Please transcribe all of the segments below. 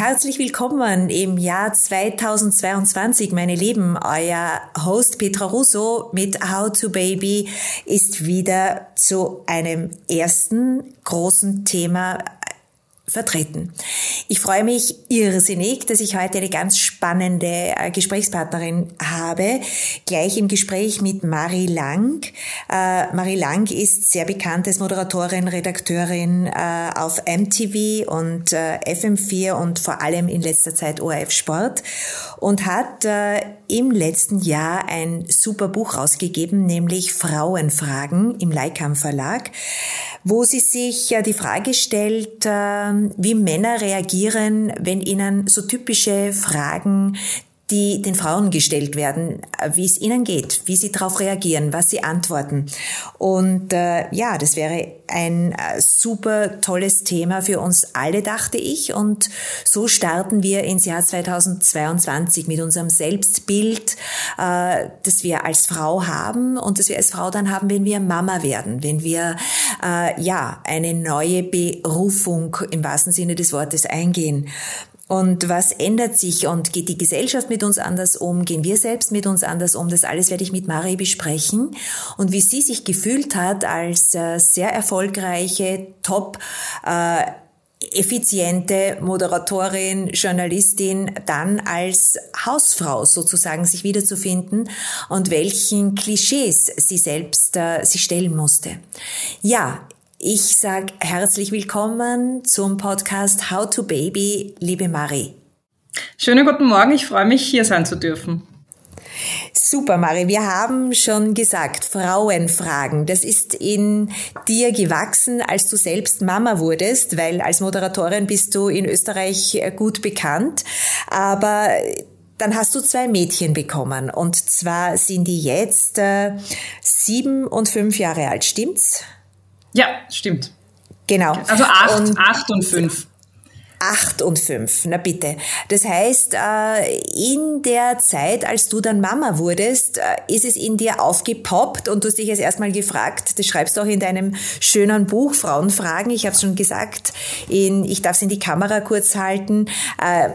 Herzlich willkommen im Jahr 2022, meine Lieben. Euer Host Petra Russo mit How to Baby ist wieder zu einem ersten großen Thema vertreten. Ich freue mich irrsinnig, dass ich heute eine ganz spannende äh, Gesprächspartnerin habe, gleich im Gespräch mit Marie Lang. Äh, Marie Lang ist sehr bekannt als Moderatorin, Redakteurin äh, auf MTV und FM4 und vor allem in letzter Zeit ORF Sport und hat im letzten Jahr ein super Buch rausgegeben, nämlich Frauenfragen im Leikam Verlag wo sie sich die Frage stellt, ähm, wie Männer reagieren, wenn ihnen so typische Fragen die den Frauen gestellt werden, wie es ihnen geht, wie sie darauf reagieren, was sie antworten. Und äh, ja, das wäre ein äh, super tolles Thema für uns alle, dachte ich. Und so starten wir ins Jahr 2022 mit unserem Selbstbild, äh, das wir als Frau haben und das wir als Frau dann haben, wenn wir Mama werden, wenn wir äh, ja eine neue Berufung im wahrsten Sinne des Wortes eingehen. Und was ändert sich und geht die Gesellschaft mit uns anders um? Gehen wir selbst mit uns anders um? Das alles werde ich mit Marie besprechen. Und wie sie sich gefühlt hat als äh, sehr erfolgreiche, top, äh, effiziente Moderatorin, Journalistin, dann als Hausfrau sozusagen sich wiederzufinden und welchen Klischees sie selbst äh, sich stellen musste. Ja, ich sage herzlich willkommen zum Podcast How to Baby, liebe Marie. Schönen guten Morgen, ich freue mich, hier sein zu dürfen. Super, Marie. Wir haben schon gesagt, Frauenfragen. Das ist in dir gewachsen, als du selbst Mama wurdest, weil als Moderatorin bist du in Österreich gut bekannt. Aber dann hast du zwei Mädchen bekommen. Und zwar sind die jetzt äh, sieben und fünf Jahre alt. Stimmt's? Ja, stimmt. Genau. Also acht, und acht und fünf. Acht und fünf, na bitte. Das heißt, äh, in der Zeit, als du dann Mama wurdest, äh, ist es in dir aufgepoppt und du hast dich jetzt erstmal gefragt, das schreibst du auch in deinem schönen Buch Frauenfragen, ich habe es schon gesagt, in, ich darf es in die Kamera kurz halten, äh,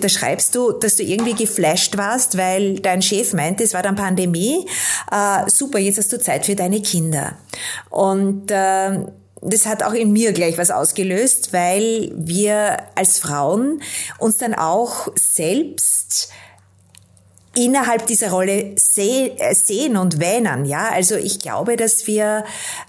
da schreibst du, dass du irgendwie geflasht warst, weil dein Chef meinte, es war dann Pandemie, super, jetzt hast du Zeit für deine Kinder. Und das hat auch in mir gleich was ausgelöst, weil wir als Frauen uns dann auch selbst innerhalb dieser Rolle äh, sehen und wähnen. Ja, also ich glaube, dass wir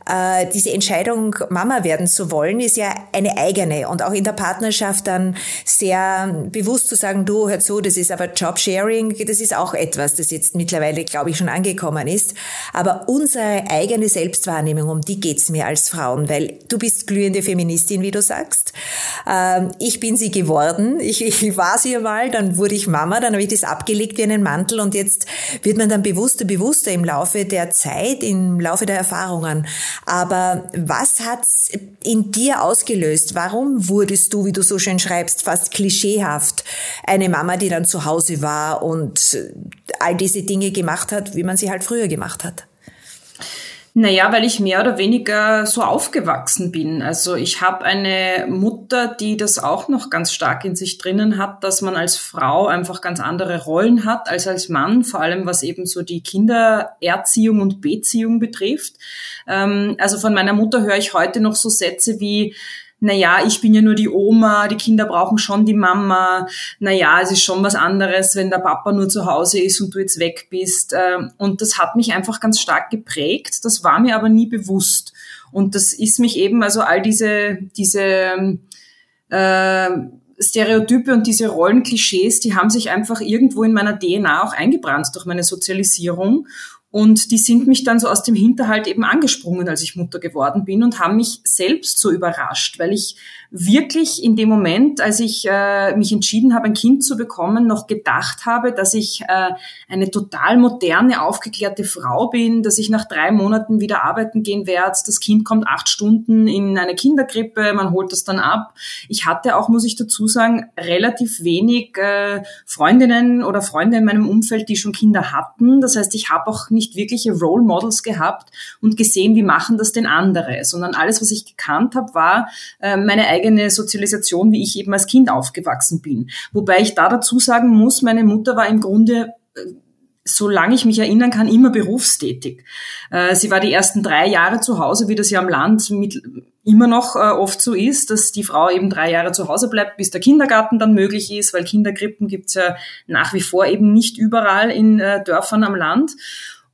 äh, diese Entscheidung, Mama werden zu wollen, ist ja eine eigene und auch in der Partnerschaft dann sehr bewusst zu sagen, du hör zu, das ist aber Jobsharing, das ist auch etwas, das jetzt mittlerweile, glaube ich, schon angekommen ist. Aber unsere eigene Selbstwahrnehmung, um die geht's mir als Frauen, weil du bist glühende Feministin, wie du sagst. Ähm, ich bin sie geworden. Ich, ich war sie mal, dann wurde ich Mama, dann habe ich das abgelegt wie einen Mann Mantel und jetzt wird man dann bewusster, bewusster im Laufe der Zeit, im Laufe der Erfahrungen. Aber was hat's in dir ausgelöst? Warum wurdest du, wie du so schön schreibst, fast klischeehaft eine Mama, die dann zu Hause war und all diese Dinge gemacht hat, wie man sie halt früher gemacht hat? Naja, weil ich mehr oder weniger so aufgewachsen bin. Also ich habe eine Mutter, die das auch noch ganz stark in sich drinnen hat, dass man als Frau einfach ganz andere Rollen hat als als Mann, vor allem was eben so die Kindererziehung und Beziehung betrifft. Ähm, also von meiner Mutter höre ich heute noch so Sätze wie, naja, ich bin ja nur die Oma, die Kinder brauchen schon die Mama, naja, es ist schon was anderes, wenn der Papa nur zu Hause ist und du jetzt weg bist. Ähm, und das hat mich einfach ganz stark geprägt. Das war mir aber nie bewusst. Und das ist mich eben, also all diese, diese äh, Stereotype und diese Rollenklischees, die haben sich einfach irgendwo in meiner DNA auch eingebrannt durch meine Sozialisierung. Und die sind mich dann so aus dem Hinterhalt eben angesprungen, als ich Mutter geworden bin und haben mich selbst so überrascht, weil ich wirklich in dem Moment, als ich äh, mich entschieden habe, ein Kind zu bekommen, noch gedacht habe, dass ich äh, eine total moderne, aufgeklärte Frau bin, dass ich nach drei Monaten wieder arbeiten gehen werde. Das Kind kommt acht Stunden in eine Kinderkrippe, man holt das dann ab. Ich hatte auch, muss ich dazu sagen, relativ wenig äh, Freundinnen oder Freunde in meinem Umfeld, die schon Kinder hatten. Das heißt, ich habe auch nicht wirkliche Role Models gehabt und gesehen, wie machen das denn andere, sondern alles, was ich gekannt habe, war äh, meine eigene Sozialisation, wie ich eben als Kind aufgewachsen bin. Wobei ich da dazu sagen muss, meine Mutter war im Grunde äh, solange ich mich erinnern kann, immer berufstätig. Äh, sie war die ersten drei Jahre zu Hause, wie das ja am Land mit, immer noch äh, oft so ist, dass die Frau eben drei Jahre zu Hause bleibt, bis der Kindergarten dann möglich ist, weil Kinderkrippen gibt's ja nach wie vor eben nicht überall in Dörfern am Land.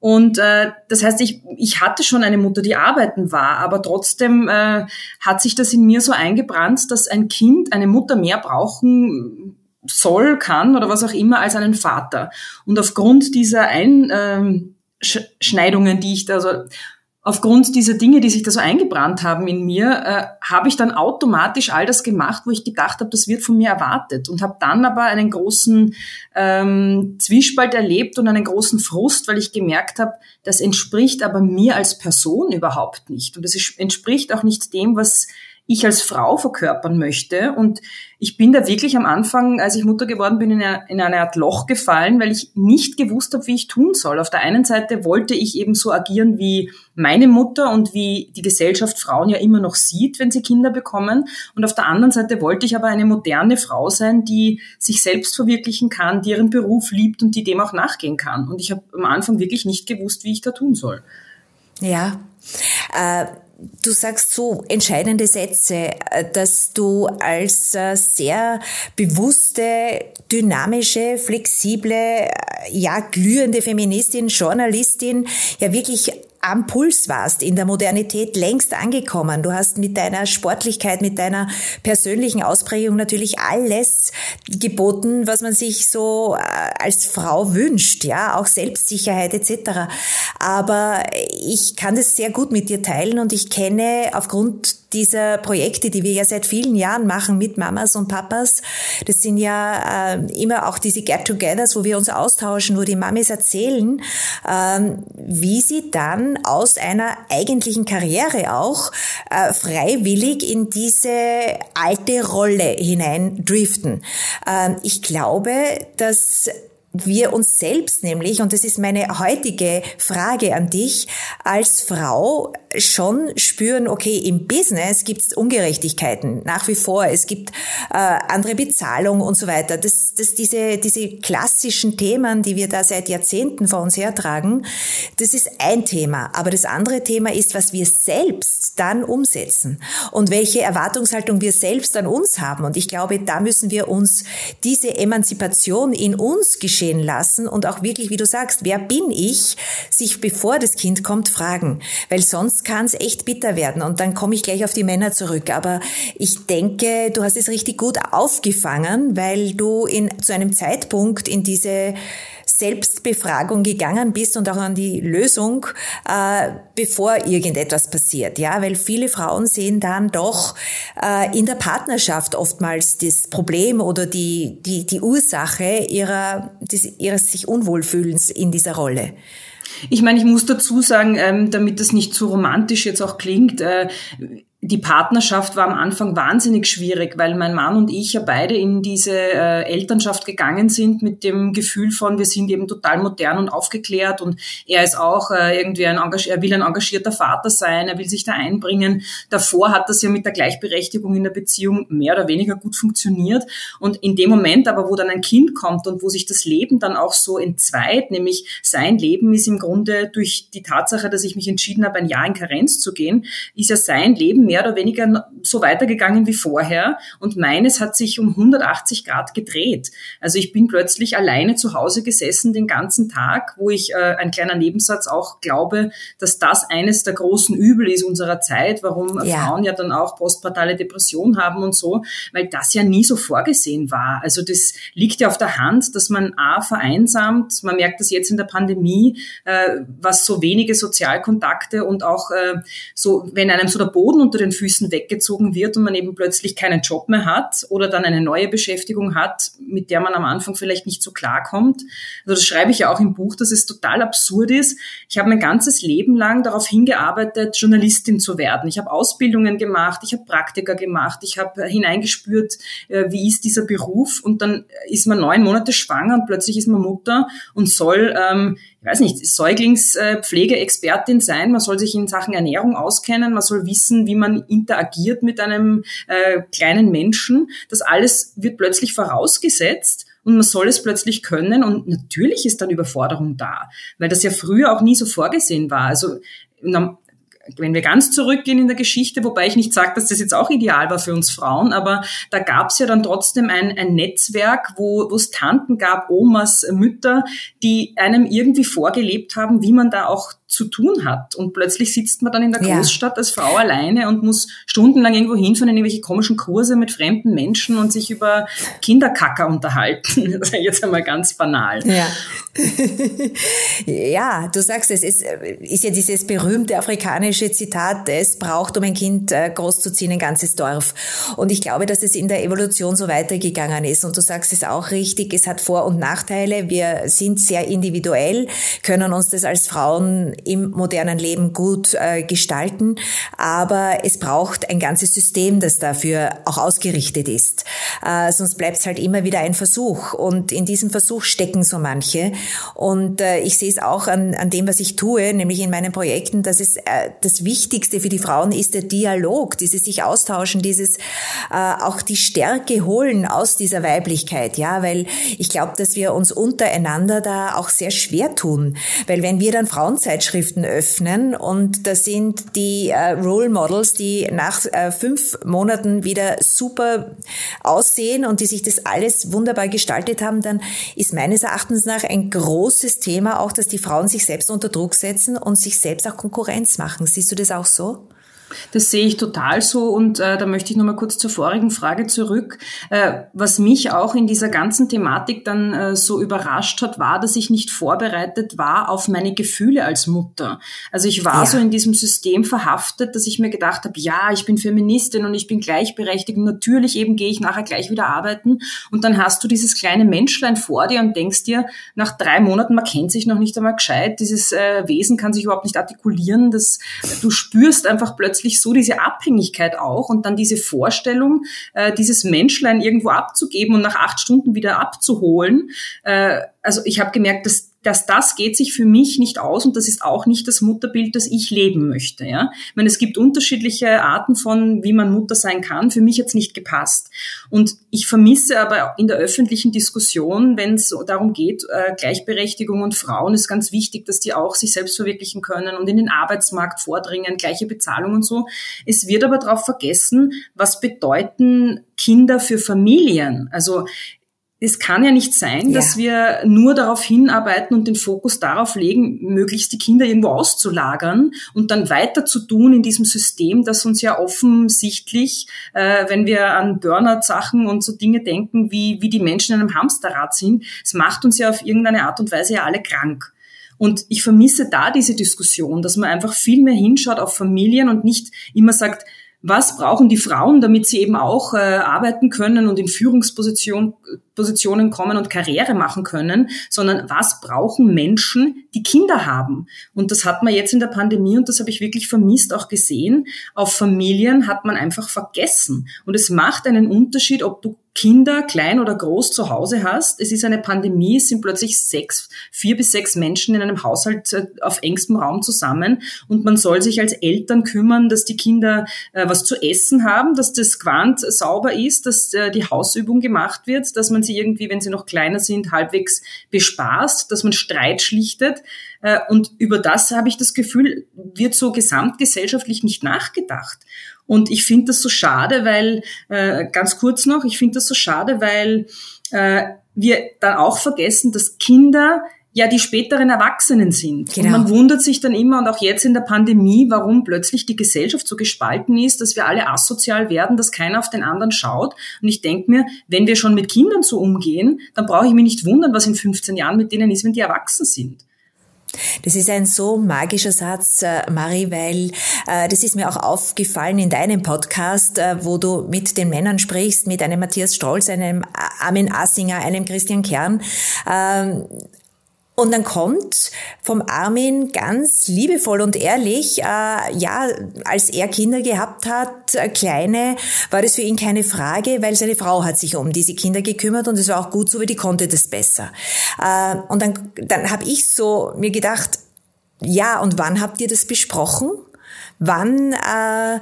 Und äh, das heißt, ich, ich hatte schon eine Mutter, die arbeiten war, aber trotzdem äh, hat sich das in mir so eingebrannt, dass ein Kind eine Mutter mehr brauchen soll, kann oder was auch immer als einen Vater. Und aufgrund dieser Einschneidungen, die ich da so aufgrund dieser Dinge, die sich da so eingebrannt haben in mir, äh, habe ich dann automatisch all das gemacht, wo ich gedacht habe, das wird von mir erwartet. Und habe dann aber einen großen ähm, Zwiespalt erlebt und einen großen Frust, weil ich gemerkt habe, das entspricht aber mir als Person überhaupt nicht. Und es entspricht auch nicht dem, was ich als Frau verkörpern möchte. Und ich bin da wirklich am Anfang, als ich Mutter geworden bin, in eine, in eine Art Loch gefallen, weil ich nicht gewusst habe, wie ich tun soll. Auf der einen Seite wollte ich eben so agieren wie meine Mutter und wie die Gesellschaft Frauen ja immer noch sieht, wenn sie Kinder bekommen. Und auf der anderen Seite wollte ich aber eine moderne Frau sein, die sich selbst verwirklichen kann, die ihren Beruf liebt und die dem auch nachgehen kann. Und ich habe am Anfang wirklich nicht gewusst, wie ich da tun soll. Ja. Äh Du sagst so entscheidende Sätze, äh, dass du als äh, sehr bewusste, dynamische, flexible, äh, ja, glühende Feministin, Journalistin ja wirklich am Puls warst, in der Modernität längst angekommen. Du hast mit deiner Sportlichkeit, mit deiner persönlichen Ausprägung natürlich alles geboten, was man sich so äh, als Frau wünscht, ja, auch Selbstsicherheit etc. Aber ich kann das sehr gut mit dir teilen und ich kenne aufgrund dieser Projekte, die wir ja seit vielen Jahren machen mit Mamas und Papas, das sind ja äh, immer auch diese Get-togethers, wo wir uns austauschen, wo die Mamis erzählen, äh, wie sie dann aus einer eigentlichen Karriere auch äh, freiwillig in diese alte Rolle hinein. Ähm, ich glaube, dass wir uns selbst nämlich, und das ist meine heutige Frage an dich, als Frau schon spüren, okay, im Business gibt es Ungerechtigkeiten nach wie vor, es gibt äh, andere Bezahlung und so weiter. Das, das, diese, diese klassischen Themen, die wir da seit Jahrzehnten vor uns hertragen, das ist ein Thema. Aber das andere Thema ist, was wir selbst dann umsetzen und welche Erwartungshaltung wir selbst an uns haben. Und ich glaube, da müssen wir uns diese Emanzipation in uns geschehen lassen und auch wirklich, wie du sagst, wer bin ich, sich bevor das Kind kommt, fragen. Weil sonst kann es echt bitter werden. Und dann komme ich gleich auf die Männer zurück. Aber ich denke, du hast es richtig gut aufgefangen, weil du in, zu einem Zeitpunkt in diese Selbstbefragung gegangen bist und auch an die Lösung, äh, bevor irgendetwas passiert. Ja, weil viele Frauen sehen dann doch äh, in der Partnerschaft oftmals das Problem oder die, die, die Ursache ihrer, des, ihres sich Unwohlfühlens in dieser Rolle. Ich meine, ich muss dazu sagen, ähm, damit das nicht zu romantisch jetzt auch klingt, äh, die Partnerschaft war am Anfang wahnsinnig schwierig, weil mein Mann und ich ja beide in diese äh, Elternschaft gegangen sind mit dem Gefühl von, wir sind eben total modern und aufgeklärt und er ist auch äh, irgendwie ein, er will ein engagierter Vater sein, er will sich da einbringen. Davor hat das ja mit der Gleichberechtigung in der Beziehung mehr oder weniger gut funktioniert und in dem Moment aber, wo dann ein Kind kommt und wo sich das Leben dann auch so entzweit, nämlich sein Leben ist im Grunde durch die Tatsache, dass ich mich entschieden habe, ein Jahr in Karenz zu gehen, ist ja sein Leben mehr oder weniger so weitergegangen wie vorher und meines hat sich um 180 Grad gedreht. Also ich bin plötzlich alleine zu Hause gesessen den ganzen Tag, wo ich äh, ein kleiner Nebensatz auch glaube, dass das eines der großen Übel ist unserer Zeit, warum ja. Frauen ja dann auch postpartale Depression haben und so, weil das ja nie so vorgesehen war. Also das liegt ja auf der Hand, dass man A vereinsamt, man merkt das jetzt in der Pandemie, äh, was so wenige Sozialkontakte und auch äh, so, wenn einem so der Boden unter den Füßen weggezogen wird und man eben plötzlich keinen Job mehr hat oder dann eine neue Beschäftigung hat, mit der man am Anfang vielleicht nicht so klarkommt. Also das schreibe ich ja auch im Buch, dass es total absurd ist. Ich habe mein ganzes Leben lang darauf hingearbeitet, Journalistin zu werden. Ich habe Ausbildungen gemacht, ich habe Praktika gemacht, ich habe hineingespürt, äh, wie ist dieser Beruf und dann ist man neun Monate schwanger und plötzlich ist man Mutter und soll ähm, ich weiß nicht, Säuglingspflegeexpertin sein, man soll sich in Sachen Ernährung auskennen, man soll wissen, wie man interagiert mit einem äh, kleinen Menschen. Das alles wird plötzlich vorausgesetzt und man soll es plötzlich können und natürlich ist dann Überforderung da, weil das ja früher auch nie so vorgesehen war. Also wenn wir ganz zurückgehen in der Geschichte, wobei ich nicht sage, dass das jetzt auch ideal war für uns Frauen, aber da gab es ja dann trotzdem ein, ein Netzwerk, wo wo es Tanten gab, Omas, Mütter, die einem irgendwie vorgelebt haben, wie man da auch zu tun hat. Und plötzlich sitzt man dann in der Großstadt ja. als Frau alleine und muss stundenlang irgendwo hinfahren in irgendwelche komischen Kurse mit fremden Menschen und sich über Kinderkacker unterhalten. Das ist jetzt einmal ganz banal. Ja. ja, du sagst es, es ist ja dieses berühmte afrikanische Zitat, es braucht, um ein Kind äh, großzuziehen, ein ganzes Dorf. Und ich glaube, dass es in der Evolution so weitergegangen ist. Und du sagst es auch richtig, es hat Vor- und Nachteile. Wir sind sehr individuell, können uns das als Frauen im modernen Leben gut äh, gestalten. Aber es braucht ein ganzes System, das dafür auch ausgerichtet ist. Äh, sonst bleibt es halt immer wieder ein Versuch. Und in diesem Versuch stecken so manche. Und äh, ich sehe es auch an, an dem, was ich tue, nämlich in meinen Projekten, dass es äh, das Wichtigste für die Frauen ist der Dialog, dieses sich austauschen, dieses äh, auch die Stärke holen aus dieser Weiblichkeit. Ja, weil ich glaube, dass wir uns untereinander da auch sehr schwer tun. Weil wenn wir dann Frauenzeitschriften Zeitschriften öffnen und da sind die äh, Role Models, die nach äh, fünf Monaten wieder super aussehen und die sich das alles wunderbar gestaltet haben, dann ist meines Erachtens nach ein großes Thema auch, dass die Frauen sich selbst unter Druck setzen und sich selbst auch Konkurrenz machen. Siehst du das auch so? Das sehe ich total so und äh, da möchte ich nochmal kurz zur vorigen Frage zurück. Äh, was mich auch in dieser ganzen Thematik dann äh, so überrascht hat, war, dass ich nicht vorbereitet war auf meine Gefühle als Mutter. Also ich war ja. so in diesem System verhaftet, dass ich mir gedacht habe, ja, ich bin Feministin und ich bin gleichberechtigt und natürlich eben gehe ich nachher gleich wieder arbeiten und dann hast du dieses kleine Menschlein vor dir und denkst dir, nach drei Monaten, man kennt sich noch nicht einmal gescheit, dieses äh, Wesen kann sich überhaupt nicht artikulieren, das, du spürst einfach plötzlich plötzlich so diese Abhängigkeit auch und dann diese Vorstellung, äh, dieses Menschlein irgendwo abzugeben und nach acht Stunden wieder abzuholen. Äh, also ich habe gemerkt, dass dass das geht sich für mich nicht aus und das ist auch nicht das Mutterbild, das ich leben möchte. Ja? Ich meine, es gibt unterschiedliche Arten von, wie man Mutter sein kann. Für mich jetzt nicht gepasst. Und ich vermisse aber in der öffentlichen Diskussion, wenn es darum geht, äh, Gleichberechtigung und Frauen ist ganz wichtig, dass die auch sich selbst verwirklichen können und in den Arbeitsmarkt vordringen, gleiche Bezahlung und so. Es wird aber darauf vergessen, was bedeuten Kinder für Familien. Also es kann ja nicht sein, ja. dass wir nur darauf hinarbeiten und den Fokus darauf legen, möglichst die Kinder irgendwo auszulagern und dann weiter zu tun in diesem System, das uns ja offensichtlich, äh, wenn wir an Burnout-Sachen und so Dinge denken, wie, wie die Menschen in einem Hamsterrad sind, es macht uns ja auf irgendeine Art und Weise ja alle krank. Und ich vermisse da diese Diskussion, dass man einfach viel mehr hinschaut auf Familien und nicht immer sagt, was brauchen die Frauen, damit sie eben auch äh, arbeiten können und in Führungspositionen Positionen kommen und Karriere machen können, sondern was brauchen Menschen, die Kinder haben? Und das hat man jetzt in der Pandemie und das habe ich wirklich vermisst auch gesehen. Auf Familien hat man einfach vergessen. Und es macht einen Unterschied, ob du Kinder, klein oder groß, zu Hause hast. Es ist eine Pandemie, es sind plötzlich sechs, vier bis sechs Menschen in einem Haushalt äh, auf engstem Raum zusammen und man soll sich als Eltern kümmern, dass die Kinder äh, was zu essen haben, dass das Quant sauber ist, dass äh, die Hausübung gemacht wird, dass man sie irgendwie, wenn sie noch kleiner sind, halbwegs bespaßt, dass man Streit schlichtet. Äh, und über das habe ich das Gefühl, wird so gesamtgesellschaftlich nicht nachgedacht. Und ich finde das so schade, weil, äh, ganz kurz noch, ich finde das so schade, weil äh, wir dann auch vergessen, dass Kinder ja die späteren Erwachsenen sind. Genau. Und man wundert sich dann immer und auch jetzt in der Pandemie, warum plötzlich die Gesellschaft so gespalten ist, dass wir alle asozial werden, dass keiner auf den anderen schaut. Und ich denke mir, wenn wir schon mit Kindern so umgehen, dann brauche ich mich nicht wundern, was in 15 Jahren mit denen ist, wenn die erwachsen sind. Das ist ein so magischer Satz, äh, Marie, weil äh, das ist mir auch aufgefallen in deinem Podcast, äh, wo du mit den Männern sprichst, mit einem Matthias Strolz, einem Armin Assinger, einem Christian Kern. Ähm, und dann kommt vom Armin ganz liebevoll und ehrlich, äh, ja, als er Kinder gehabt hat, äh, kleine, war das für ihn keine Frage, weil seine Frau hat sich um diese Kinder gekümmert und es war auch gut so, weil die konnte das besser. Äh, und dann, dann habe ich so mir gedacht, ja, und wann habt ihr das besprochen? wann, äh,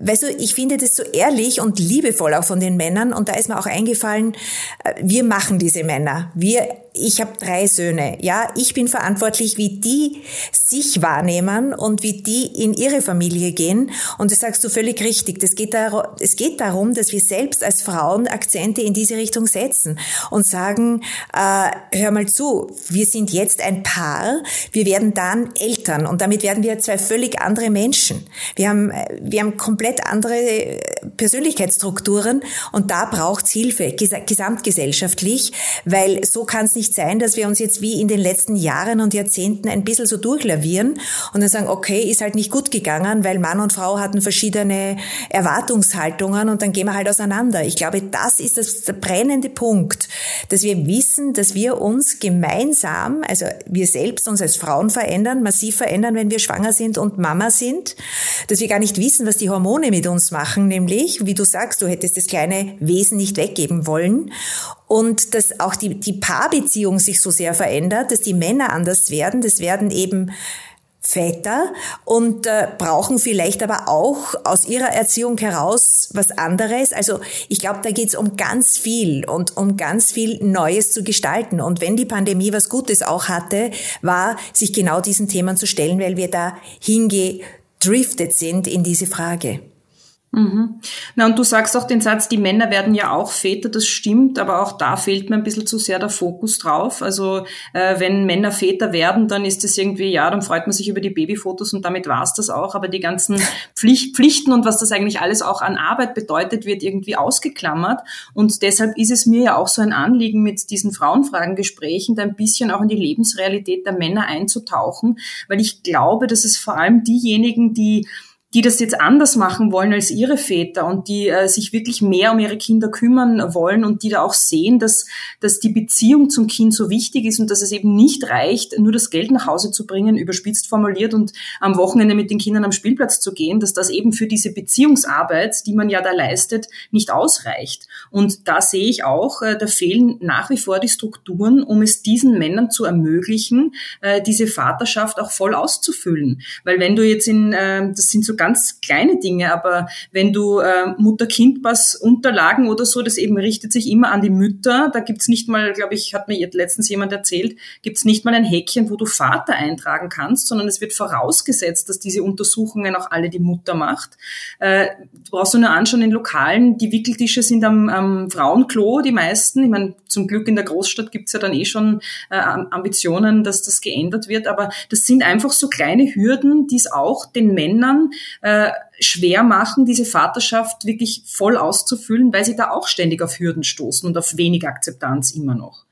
weißt du, ich finde das so ehrlich und liebevoll auch von den Männern und da ist mir auch eingefallen, äh, wir machen diese Männer. Wir ich habe drei Söhne. Ja, ich bin verantwortlich, wie die sich wahrnehmen und wie die in ihre Familie gehen. Und das sagst du völlig richtig. Das geht darum, es geht darum, dass wir selbst als Frauen Akzente in diese Richtung setzen und sagen, äh, hör mal zu, wir sind jetzt ein Paar, wir werden dann Eltern und damit werden wir zwei völlig andere Menschen. Wir haben, wir haben komplett andere Persönlichkeitsstrukturen und da braucht's Hilfe, gesamtgesellschaftlich, weil so kann es nicht nicht sein, dass wir uns jetzt wie in den letzten Jahren und Jahrzehnten ein bisschen so durchlavieren und dann sagen, okay, ist halt nicht gut gegangen, weil Mann und Frau hatten verschiedene Erwartungshaltungen und dann gehen wir halt auseinander. Ich glaube, das ist das, der brennende Punkt, dass wir wissen, dass wir uns gemeinsam, also wir selbst uns als Frauen verändern, massiv verändern, wenn wir schwanger sind und Mama sind, dass wir gar nicht wissen, was die Hormone mit uns machen, nämlich, wie du sagst, du hättest das kleine Wesen nicht weggeben wollen und dass auch die, die Paarbeziehung sich so sehr verändert, dass die Männer anders werden. Das werden eben Väter und äh, brauchen vielleicht aber auch aus ihrer Erziehung heraus was anderes. Also ich glaube, da geht's um ganz viel und um ganz viel Neues zu gestalten. Und wenn die Pandemie was Gutes auch hatte, war, sich genau diesen Themen zu stellen, weil wir da hingedriftet sind in diese Frage. Mhm. Na, und du sagst auch den Satz, die Männer werden ja auch Väter, das stimmt, aber auch da fehlt mir ein bisschen zu sehr der Fokus drauf. Also äh, wenn Männer Väter werden, dann ist es irgendwie, ja, dann freut man sich über die Babyfotos und damit war's das auch. Aber die ganzen Pflicht, Pflichten und was das eigentlich alles auch an Arbeit bedeutet, wird irgendwie ausgeklammert. Und deshalb ist es mir ja auch so ein Anliegen, mit diesen Frauenfragengesprächen da ein bisschen auch in die Lebensrealität der Männer einzutauchen, weil ich glaube, dass es vor allem diejenigen, die die das jetzt anders machen wollen als ihre Väter und die äh, sich wirklich mehr um ihre Kinder kümmern wollen und die da auch sehen, dass, dass die Beziehung zum Kind so wichtig ist und dass es eben nicht reicht, nur das Geld nach Hause zu bringen, überspitzt formuliert und am Wochenende mit den Kindern am Spielplatz zu gehen, dass das eben für diese Beziehungsarbeit, die man ja da leistet, nicht ausreicht. Und da sehe ich auch, äh, da fehlen nach wie vor die Strukturen, um es diesen Männern zu ermöglichen, äh, diese Vaterschaft auch voll auszufüllen. Weil wenn du jetzt in, äh, das sind so ganz kleine Dinge, aber wenn du äh, Mutter-Kind-Pass-Unterlagen oder so, das eben richtet sich immer an die Mütter. Da gibt's nicht mal, glaube ich, hat mir letztens jemand erzählt, gibt's nicht mal ein Häkchen, wo du Vater eintragen kannst, sondern es wird vorausgesetzt, dass diese Untersuchungen auch alle die Mutter macht. Äh, du brauchst du nur anschauen in Lokalen, die Wickeltische sind am, am Frauenklo, die meisten. Ich meine, zum Glück in der Großstadt gibt's ja dann eh schon äh, Ambitionen, dass das geändert wird, aber das sind einfach so kleine Hürden, die es auch den Männern äh, schwer machen, diese Vaterschaft wirklich voll auszufüllen, weil sie da auch ständig auf Hürden stoßen und auf wenig Akzeptanz immer noch.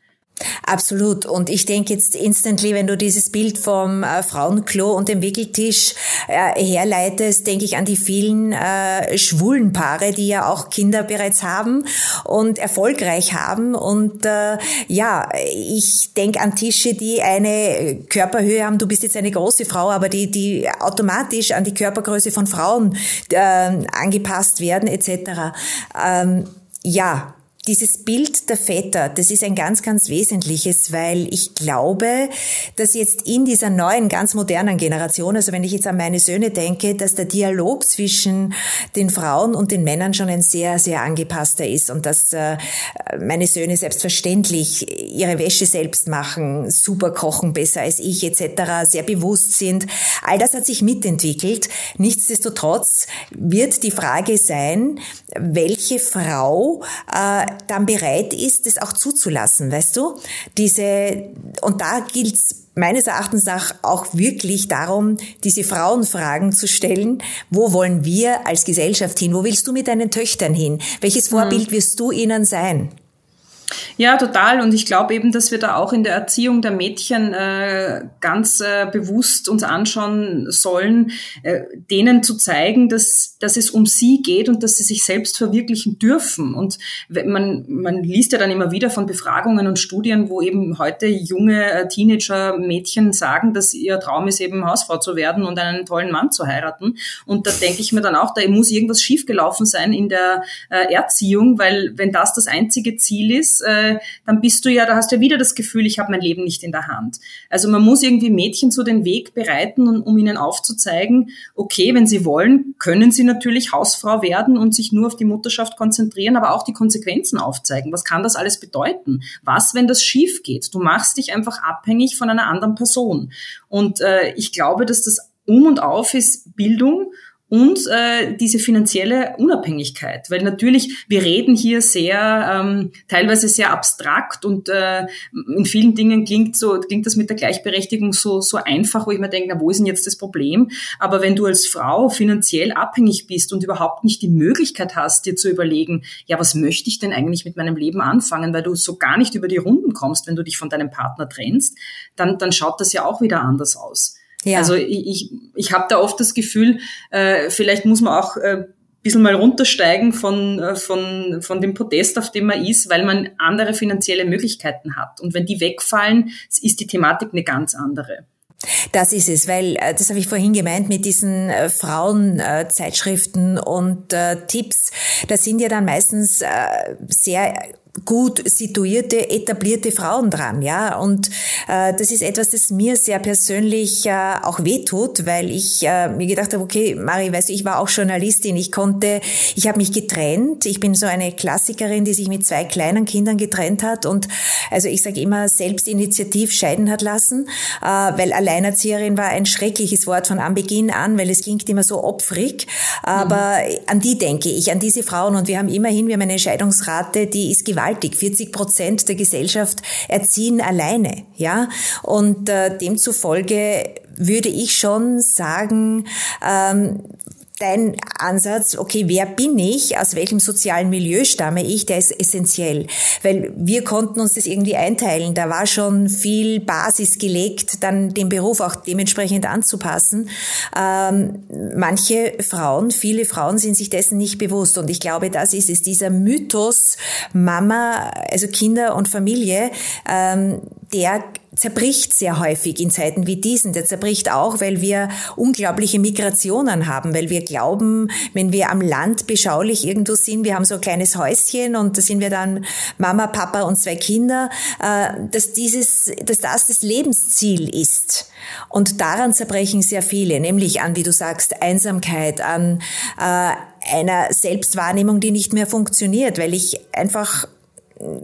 Absolut. Und ich denke jetzt instantly, wenn du dieses Bild vom äh, Frauenklo und dem Wickeltisch äh, herleitest, denke ich an die vielen äh, schwulen Paare, die ja auch Kinder bereits haben und erfolgreich haben. Und äh, ja, ich denke an Tische, die eine Körperhöhe haben. Du bist jetzt eine große Frau, aber die, die automatisch an die Körpergröße von Frauen äh, angepasst werden etc. Ähm, ja, dieses Bild der Väter, das ist ein ganz, ganz wesentliches, weil ich glaube, dass jetzt in dieser neuen, ganz modernen Generation, also wenn ich jetzt an meine Söhne denke, dass der Dialog zwischen den Frauen und den Männern schon ein sehr, sehr angepasster ist und dass äh, meine Söhne selbstverständlich ihre Wäsche selbst machen, super kochen, besser als ich etc., sehr bewusst sind. All das hat sich mitentwickelt. Nichtsdestotrotz wird die Frage sein, welche Frau äh, dann bereit ist, das auch zuzulassen, weißt du? Diese, und da gilt meines Erachtens nach auch wirklich darum, diese Frauenfragen zu stellen. Wo wollen wir als Gesellschaft hin? Wo willst du mit deinen Töchtern hin? Welches Vorbild mhm. wirst du ihnen sein? Ja, total. Und ich glaube eben, dass wir da auch in der Erziehung der Mädchen äh, ganz äh, bewusst uns anschauen sollen, äh, denen zu zeigen, dass, dass es um sie geht und dass sie sich selbst verwirklichen dürfen. Und man, man liest ja dann immer wieder von Befragungen und Studien, wo eben heute junge äh, Teenager-Mädchen sagen, dass ihr Traum ist, eben Hausfrau zu werden und einen tollen Mann zu heiraten. Und da denke ich mir dann auch, da muss irgendwas schiefgelaufen sein in der äh, Erziehung, weil wenn das das einzige Ziel ist, äh, dann bist du ja, da hast du ja wieder das Gefühl, ich habe mein Leben nicht in der Hand. Also man muss irgendwie Mädchen zu den Weg bereiten, um ihnen aufzuzeigen, okay, wenn sie wollen, können sie natürlich Hausfrau werden und sich nur auf die Mutterschaft konzentrieren, aber auch die Konsequenzen aufzeigen. Was kann das alles bedeuten? Was, wenn das schief geht? Du machst dich einfach abhängig von einer anderen Person. Und äh, ich glaube, dass das um und auf ist Bildung und äh, diese finanzielle Unabhängigkeit. Weil natürlich, wir reden hier sehr, ähm, teilweise sehr abstrakt und äh, in vielen Dingen klingt so, klingt das mit der Gleichberechtigung so, so einfach, wo ich mir denke, na, wo ist denn jetzt das Problem? Aber wenn du als Frau finanziell abhängig bist und überhaupt nicht die Möglichkeit hast, dir zu überlegen, ja, was möchte ich denn eigentlich mit meinem Leben anfangen, weil du so gar nicht über die Runden kommst, wenn du dich von deinem Partner trennst, dann, dann schaut das ja auch wieder anders aus. Ja. Also ich, ich, ich habe da oft das Gefühl, äh, vielleicht muss man auch äh, bisschen mal runtersteigen von, äh, von, von dem Podest, auf dem man ist, weil man andere finanzielle Möglichkeiten hat. Und wenn die wegfallen, ist die Thematik eine ganz andere. Das ist es, weil äh, das habe ich vorhin gemeint mit diesen äh, Frauenzeitschriften und äh, Tipps. Da sind ja dann meistens äh, sehr gut situierte, etablierte Frauen dran, ja. Und äh, das ist etwas, das mir sehr persönlich äh, auch wehtut, weil ich äh, mir gedacht habe, okay, Mari, weißt du, ich war auch Journalistin, ich konnte, ich habe mich getrennt, ich bin so eine Klassikerin, die sich mit zwei kleinen Kindern getrennt hat und also ich sage immer selbstinitiativ scheiden hat lassen, äh, weil Alleinerzieherin war ein schreckliches Wort von Anbeginn an, weil es klingt immer so opfrig, aber mhm. an die denke ich, an diese Frauen und wir haben immerhin, wir haben eine Scheidungsrate, die ist gewaltig gewaltig. 40 Prozent der Gesellschaft erziehen alleine, ja. Und äh, demzufolge würde ich schon sagen, ähm, dein Ansatz, okay, wer bin ich, aus welchem sozialen Milieu stamme ich, der ist essentiell. Weil wir konnten uns das irgendwie einteilen. Da war schon viel Basis gelegt, dann den Beruf auch dementsprechend anzupassen. Ähm, manche Frauen, viele Frauen sind sich dessen nicht bewusst. Und ich glaube, das ist es, dieser Mythos Mama, also Kinder und Familie, ähm, der zerbricht sehr häufig in Zeiten wie diesen. Der zerbricht auch, weil wir unglaubliche Migrationen haben, weil wir glauben, wenn wir am Land beschaulich irgendwo sind, wir haben so ein kleines Häuschen und da sind wir dann Mama, Papa und zwei Kinder, äh, dass dieses, dass das das Lebensziel ist. Und daran zerbrechen sehr viele, nämlich an, wie du sagst, Einsamkeit, an äh, einer Selbstwahrnehmung, die nicht mehr funktioniert, weil ich einfach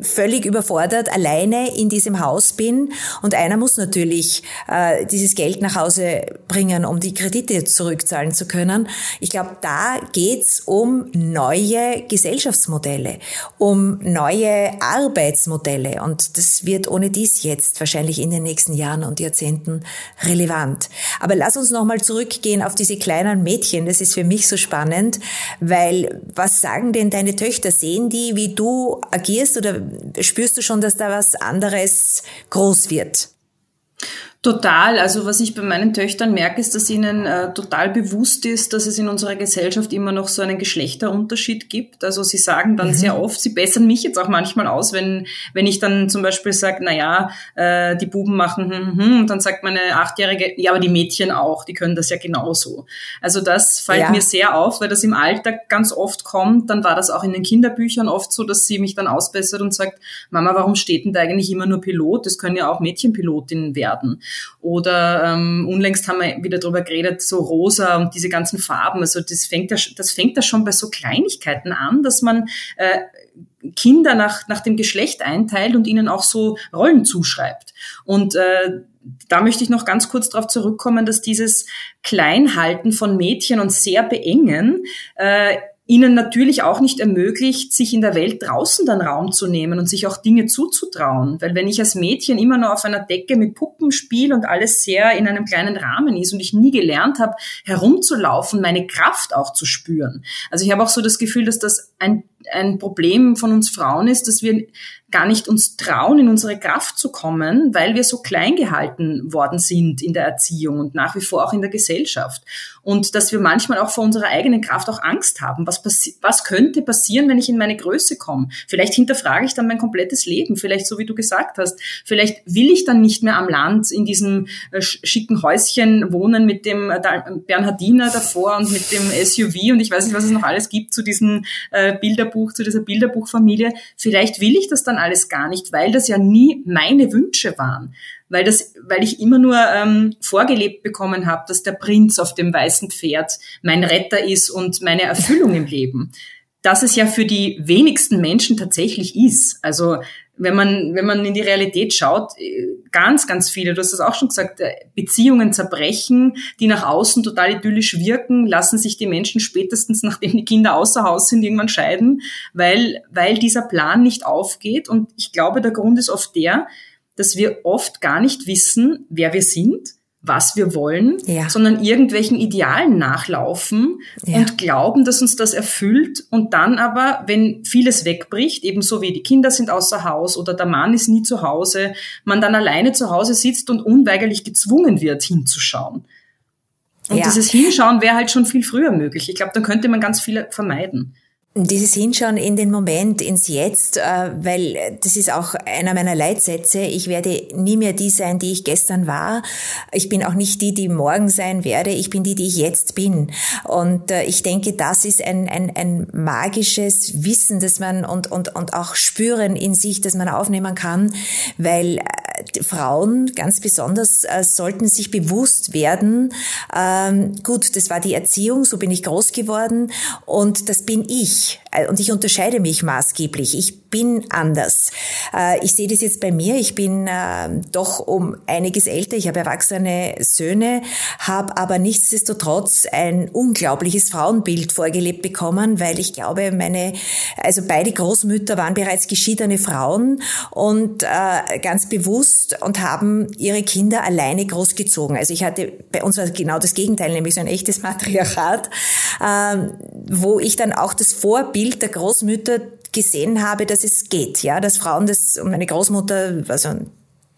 völlig überfordert alleine in diesem Haus bin und einer muss natürlich äh, dieses Geld nach Hause bringen, um die Kredite zurückzahlen zu können. Ich glaube, da geht's um neue Gesellschaftsmodelle, um neue Arbeitsmodelle und das wird ohne dies jetzt wahrscheinlich in den nächsten Jahren und Jahrzehnten relevant. Aber lass uns nochmal zurückgehen auf diese kleinen Mädchen. Das ist für mich so spannend, weil was sagen denn deine Töchter? Sehen die, wie du agierst oder spürst du schon, dass da was anderes groß wird? Total. Also was ich bei meinen Töchtern merke, ist, dass ihnen äh, total bewusst ist, dass es in unserer Gesellschaft immer noch so einen Geschlechterunterschied gibt. Also sie sagen dann mhm. sehr oft, sie bessern mich jetzt auch manchmal aus, wenn, wenn ich dann zum Beispiel sage, na ja, äh, die Buben machen hm, hm, hm, und dann sagt meine Achtjährige, ja, aber die Mädchen auch, die können das ja genauso. Also das fällt ja. mir sehr auf, weil das im Alltag ganz oft kommt. Dann war das auch in den Kinderbüchern oft so, dass sie mich dann ausbessert und sagt, Mama, warum steht denn da eigentlich immer nur Pilot? Das können ja auch Mädchenpilotinnen werden. Oder ähm, unlängst haben wir wieder drüber geredet, so rosa und diese ganzen Farben. Also das fängt ja, das fängt ja schon bei so Kleinigkeiten an, dass man äh, Kinder nach, nach dem Geschlecht einteilt und ihnen auch so Rollen zuschreibt. Und äh, da möchte ich noch ganz kurz darauf zurückkommen, dass dieses Kleinhalten von Mädchen und sehr beengen äh, ihnen natürlich auch nicht ermöglicht, sich in der Welt draußen dann Raum zu nehmen und sich auch Dinge zuzutrauen. Weil wenn ich als Mädchen immer nur auf einer Decke mit Puppen spiele und alles sehr in einem kleinen Rahmen ist und ich nie gelernt habe, herumzulaufen, meine Kraft auch zu spüren. Also ich habe auch so das Gefühl, dass das ein ein Problem von uns Frauen ist, dass wir gar nicht uns trauen, in unsere Kraft zu kommen, weil wir so klein gehalten worden sind in der Erziehung und nach wie vor auch in der Gesellschaft. Und dass wir manchmal auch vor unserer eigenen Kraft auch Angst haben. Was, was könnte passieren, wenn ich in meine Größe komme? Vielleicht hinterfrage ich dann mein komplettes Leben. Vielleicht, so wie du gesagt hast, vielleicht will ich dann nicht mehr am Land in diesem äh, schicken Häuschen wohnen mit dem äh, Bernhardiner davor und mit dem SUV und ich weiß nicht, was es noch alles gibt zu diesem äh, Bilderbuch, zu dieser Bilderbuchfamilie. Vielleicht will ich das dann alles gar nicht, weil das ja nie meine Wünsche waren. Weil, das, weil ich immer nur ähm, vorgelebt bekommen habe, dass der Prinz auf dem weißen Pferd mein Retter ist und meine Erfüllung im Leben. Dass es ja für die wenigsten Menschen tatsächlich ist. Also wenn man, wenn man in die Realität schaut, äh, ganz, ganz viele, du hast das auch schon gesagt, äh, Beziehungen zerbrechen, die nach außen total idyllisch wirken, lassen sich die Menschen spätestens, nachdem die Kinder außer Haus sind, irgendwann scheiden, weil, weil dieser Plan nicht aufgeht. Und ich glaube, der Grund ist oft der, dass wir oft gar nicht wissen, wer wir sind was wir wollen, ja. sondern irgendwelchen Idealen nachlaufen ja. und glauben, dass uns das erfüllt und dann aber, wenn vieles wegbricht, ebenso wie die Kinder sind außer Haus oder der Mann ist nie zu Hause, man dann alleine zu Hause sitzt und unweigerlich gezwungen wird, hinzuschauen. Und ja. dieses Hinschauen wäre halt schon viel früher möglich. Ich glaube, dann könnte man ganz viel vermeiden. Dieses Hinschauen in den Moment, ins Jetzt, äh, weil das ist auch einer meiner Leitsätze. Ich werde nie mehr die sein, die ich gestern war. Ich bin auch nicht die, die morgen sein werde. Ich bin die, die ich jetzt bin. Und äh, ich denke, das ist ein, ein, ein magisches Wissen, das man und, und, und auch spüren in sich, das man aufnehmen kann, weil äh, Frauen ganz besonders sollten sich bewusst werden, ähm, gut, das war die Erziehung, so bin ich groß geworden und das bin ich ich äh, und ich unterscheide mich maßgeblich. Ich bin anders. Äh, ich sehe das jetzt bei mir. Ich bin äh, doch um einiges älter. Ich habe erwachsene Söhne, habe aber nichtsdestotrotz ein unglaubliches Frauenbild vorgelebt bekommen, weil ich glaube, meine, also beide Großmütter waren bereits geschiedene Frauen und ganz bewusst und haben ihre Kinder alleine großgezogen. Also ich hatte, bei uns war genau das Gegenteil, nämlich so ein echtes Matriarchat, ähm, wo ich dann auch das Vorbild der Großmütter gesehen habe, dass es geht, ja, dass Frauen das, und meine Großmutter, also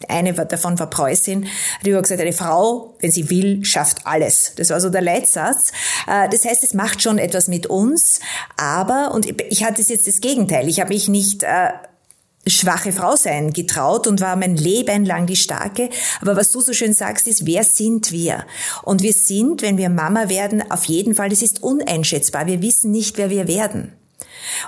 eine davon war Preußin, hat immer gesagt, eine Frau, wenn sie will, schafft alles. Das war so der Leitsatz. Äh, das heißt, es macht schon etwas mit uns, aber, und ich hatte jetzt das Gegenteil, ich habe mich nicht äh, schwache Frau sein getraut und war mein Leben lang die starke. Aber was du so schön sagst, ist, wer sind wir? Und wir sind, wenn wir Mama werden, auf jeden Fall, das ist uneinschätzbar. Wir wissen nicht, wer wir werden.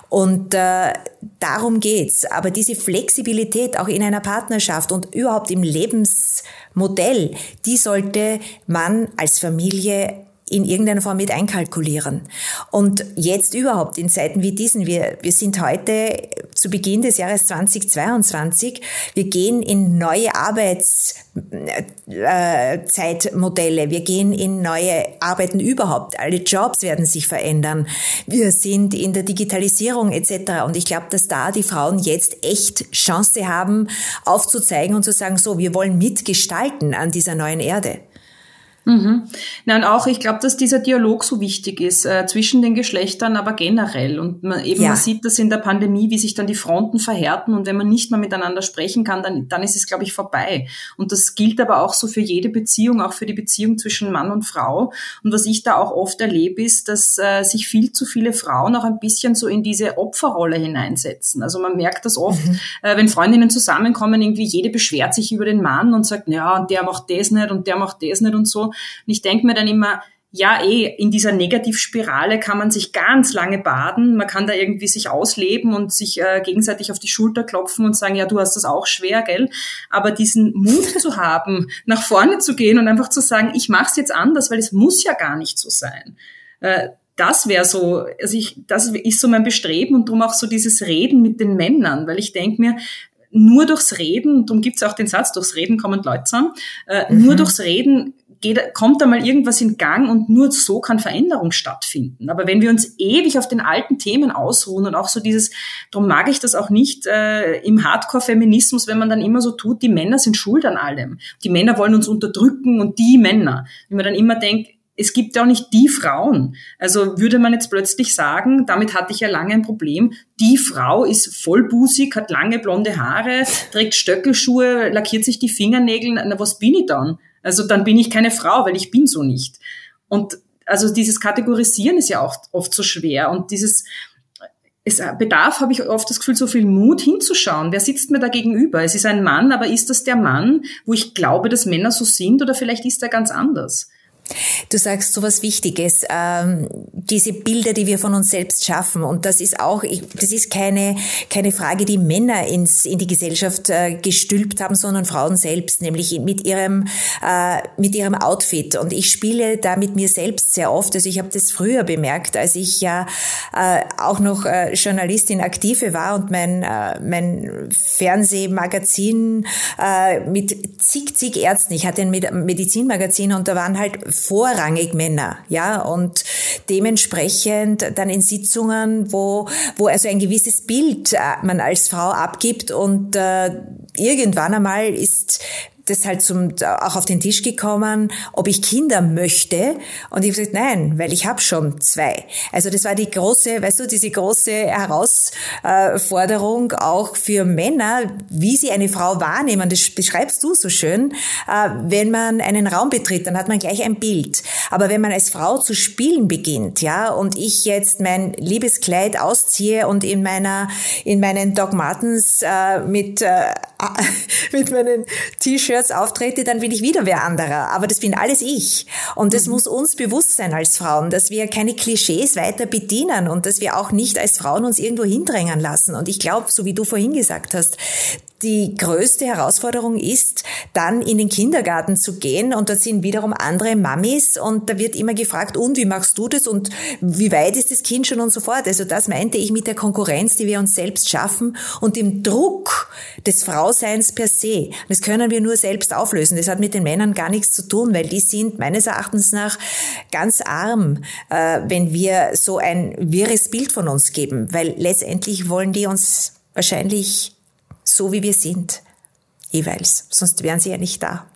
Und äh, darum geht's. Aber diese Flexibilität auch in einer Partnerschaft und überhaupt im Lebensmodell, die sollte man als Familie in irgendeiner Form mit einkalkulieren. Und jetzt überhaupt in Zeiten wie diesen, wir, wir sind heute zu Beginn des Jahres 2022, wir gehen in neue Arbeitszeitmodelle, äh, wir gehen in neue Arbeiten überhaupt. Alle Jobs werden sich verändern. Wir sind in der Digitalisierung etc. Und ich glaube, dass da die Frauen jetzt echt Chance haben, aufzuzeigen und zu sagen, so, wir wollen mitgestalten an dieser neuen Erde. Mhm. Nein, auch ich glaube, dass dieser Dialog so wichtig ist äh, zwischen den Geschlechtern, aber generell. Und man eben ja. man sieht das in der Pandemie, wie sich dann die Fronten verhärten und wenn man nicht mehr miteinander sprechen kann, dann, dann ist es, glaube ich, vorbei. Und das gilt aber auch so für jede Beziehung, auch für die Beziehung zwischen Mann und Frau. Und was ich da auch oft erlebe, ist, dass äh, sich viel zu viele Frauen auch ein bisschen so in diese Opferrolle hineinsetzen. Also man merkt das oft, mhm. äh, wenn Freundinnen zusammenkommen, irgendwie jede beschwert sich über den Mann und sagt, ja, und der macht das nicht und der macht das nicht und so. Und ich denke mir dann immer, ja, eh, in dieser Negativspirale kann man sich ganz lange baden. Man kann da irgendwie sich ausleben und sich äh, gegenseitig auf die Schulter klopfen und sagen, ja, du hast das auch schwer, gell? Aber diesen Mut zu haben, nach vorne zu gehen und einfach zu sagen, ich mache es jetzt anders, weil es muss ja gar nicht so sein. Äh, das wäre so, also ich, das ist so mein Bestreben und darum auch so dieses Reden mit den Männern, weil ich denke mir, nur durchs Reden, darum gibt's auch den Satz, durchs Reden kommen Leute zusammen, äh, mhm. nur durchs Reden geht, kommt da mal irgendwas in Gang und nur so kann Veränderung stattfinden. Aber wenn wir uns ewig auf den alten Themen ausruhen und auch so dieses, darum mag ich das auch nicht äh, im Hardcore-Feminismus, wenn man dann immer so tut, die Männer sind schuld an allem. Die Männer wollen uns unterdrücken und die Männer. Wenn man dann immer denkt, es gibt ja auch nicht die Frauen. Also würde man jetzt plötzlich sagen, damit hatte ich ja lange ein Problem, die Frau ist vollbusig, hat lange blonde Haare, trägt Stöckelschuhe, lackiert sich die Fingernägel, na was bin ich dann? Also dann bin ich keine Frau, weil ich bin so nicht. Und also dieses Kategorisieren ist ja auch oft so schwer und dieses es bedarf, habe ich oft das Gefühl, so viel Mut hinzuschauen. Wer sitzt mir da gegenüber? Es ist ein Mann, aber ist das der Mann, wo ich glaube, dass Männer so sind oder vielleicht ist er ganz anders? Du sagst so was Wichtiges, ähm, diese Bilder, die wir von uns selbst schaffen. Und das ist auch, das ist keine, keine Frage, die Männer ins, in die Gesellschaft äh, gestülpt haben, sondern Frauen selbst, nämlich mit ihrem, äh, mit ihrem Outfit. Und ich spiele da mit mir selbst sehr oft. Also ich habe das früher bemerkt, als ich ja äh, auch noch äh, Journalistin aktive war und mein, äh, mein Fernsehmagazin äh, mit zig, zig Ärzten, ich hatte ein Medizinmagazin und da waren halt vorrangig Männer, ja, und dementsprechend dann in Sitzungen, wo, wo also ein gewisses Bild äh, man als Frau abgibt und äh, irgendwann einmal ist das halt zum, auch auf den Tisch gekommen, ob ich Kinder möchte. Und ich habe gesagt, nein, weil ich habe schon zwei. Also das war die große, weißt du, diese große Herausforderung auch für Männer, wie sie eine Frau wahrnehmen. Das beschreibst du so schön. Äh, wenn man einen Raum betritt, dann hat man gleich ein Bild. Aber wenn man als Frau zu spielen beginnt, ja, und ich jetzt mein Liebeskleid ausziehe und in meiner, in meinen Doc Martens äh, mit, äh, mit meinen T-Shirts auftrete, dann bin ich wieder wer anderer. Aber das bin alles ich. Und es mhm. muss uns bewusst sein als Frauen, dass wir keine Klischees weiter bedienen und dass wir auch nicht als Frauen uns irgendwo hindrängen lassen. Und ich glaube, so wie du vorhin gesagt hast, die größte Herausforderung ist, dann in den Kindergarten zu gehen und dort sind wiederum andere Mamis und da wird immer gefragt, und wie machst du das und wie weit ist das Kind schon und so fort. Also das meinte ich mit der Konkurrenz, die wir uns selbst schaffen und dem Druck des Frauseins per se. Das können wir nur selbst auflösen. Das hat mit den Männern gar nichts zu tun, weil die sind meines Erachtens nach ganz arm, äh, wenn wir so ein wirres Bild von uns geben, weil letztendlich wollen die uns wahrscheinlich so wie wir sind, jeweils. Sonst wären sie ja nicht da.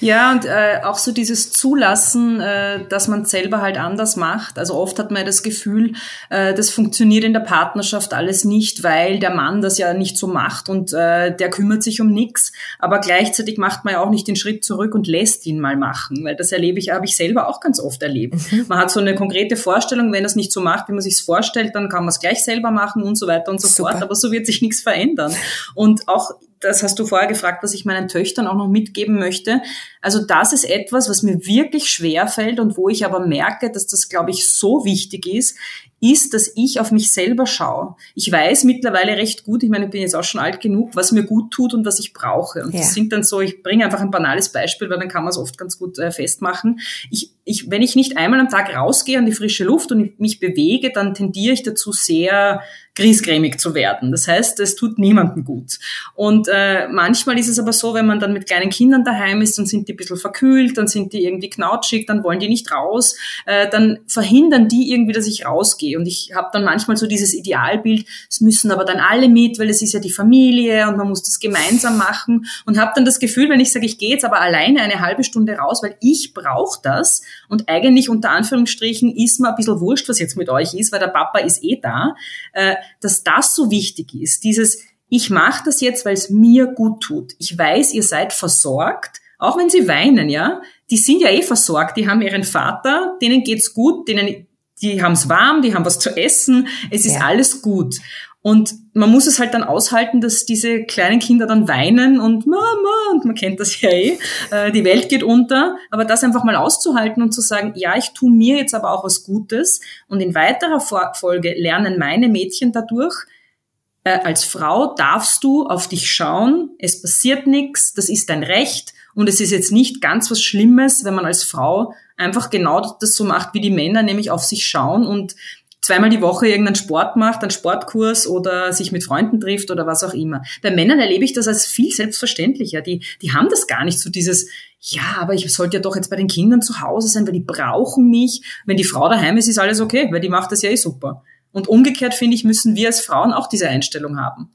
Ja, und äh, auch so dieses Zulassen, äh, dass man selber halt anders macht. Also oft hat man ja das Gefühl, äh, das funktioniert in der Partnerschaft alles nicht, weil der Mann das ja nicht so macht und äh, der kümmert sich um nichts. Aber gleichzeitig macht man ja auch nicht den Schritt zurück und lässt ihn mal machen, weil das erlebe ich, habe ich selber auch ganz oft erlebt. Mhm. Man hat so eine konkrete Vorstellung, wenn er es nicht so macht, wie man sich vorstellt, dann kann man es gleich selber machen und so weiter und so Super. fort. Aber so wird sich nichts verändern. Und auch das hast du vorher gefragt, was ich meinen Töchtern auch noch mitgeben möchte. Also das ist etwas, was mir wirklich schwer fällt und wo ich aber merke, dass das, glaube ich, so wichtig ist, ist, dass ich auf mich selber schaue. Ich weiß mittlerweile recht gut, ich meine, ich bin jetzt auch schon alt genug, was mir gut tut und was ich brauche. Und ja. das sind dann so, ich bringe einfach ein banales Beispiel, weil dann kann man es oft ganz gut äh, festmachen. Ich, ich, wenn ich nicht einmal am Tag rausgehe an die frische Luft und mich bewege, dann tendiere ich dazu sehr griesgrämig zu werden. Das heißt, es tut niemandem gut. Und äh, manchmal ist es aber so, wenn man dann mit kleinen Kindern daheim ist, dann sind die ein bisschen verkühlt, dann sind die irgendwie knautschig, dann wollen die nicht raus, äh, dann verhindern die irgendwie, dass ich rausgehe. Und ich habe dann manchmal so dieses Idealbild, es müssen aber dann alle mit, weil es ist ja die Familie und man muss das gemeinsam machen. Und habe dann das Gefühl, wenn ich sage, ich gehe jetzt aber alleine eine halbe Stunde raus, weil ich brauche das und eigentlich unter Anführungsstrichen ist mir ein bisschen wurscht, was jetzt mit euch ist, weil der Papa ist eh da. Äh, dass das so wichtig ist. Dieses, ich mache das jetzt, weil es mir gut tut. Ich weiß, ihr seid versorgt, auch wenn sie weinen, ja. Die sind ja eh versorgt, die haben ihren Vater, denen geht's gut, denen, die haben's warm, die haben was zu essen, es ist ja. alles gut. Und man muss es halt dann aushalten, dass diese kleinen Kinder dann weinen und Mama, und man kennt das ja eh, äh, die Welt geht unter. Aber das einfach mal auszuhalten und zu sagen, ja, ich tue mir jetzt aber auch was Gutes. Und in weiterer Folge lernen meine Mädchen dadurch, äh, als Frau darfst du auf dich schauen, es passiert nichts, das ist dein Recht. Und es ist jetzt nicht ganz was Schlimmes, wenn man als Frau einfach genau das so macht wie die Männer, nämlich auf sich schauen und zweimal die Woche irgendeinen Sport macht, einen Sportkurs oder sich mit Freunden trifft oder was auch immer. Bei Männern erlebe ich das als viel selbstverständlicher. Die, die haben das gar nicht so dieses, ja, aber ich sollte ja doch jetzt bei den Kindern zu Hause sein, weil die brauchen mich. Wenn die Frau daheim ist, ist alles okay, weil die macht das ja eh super. Und umgekehrt, finde ich, müssen wir als Frauen auch diese Einstellung haben.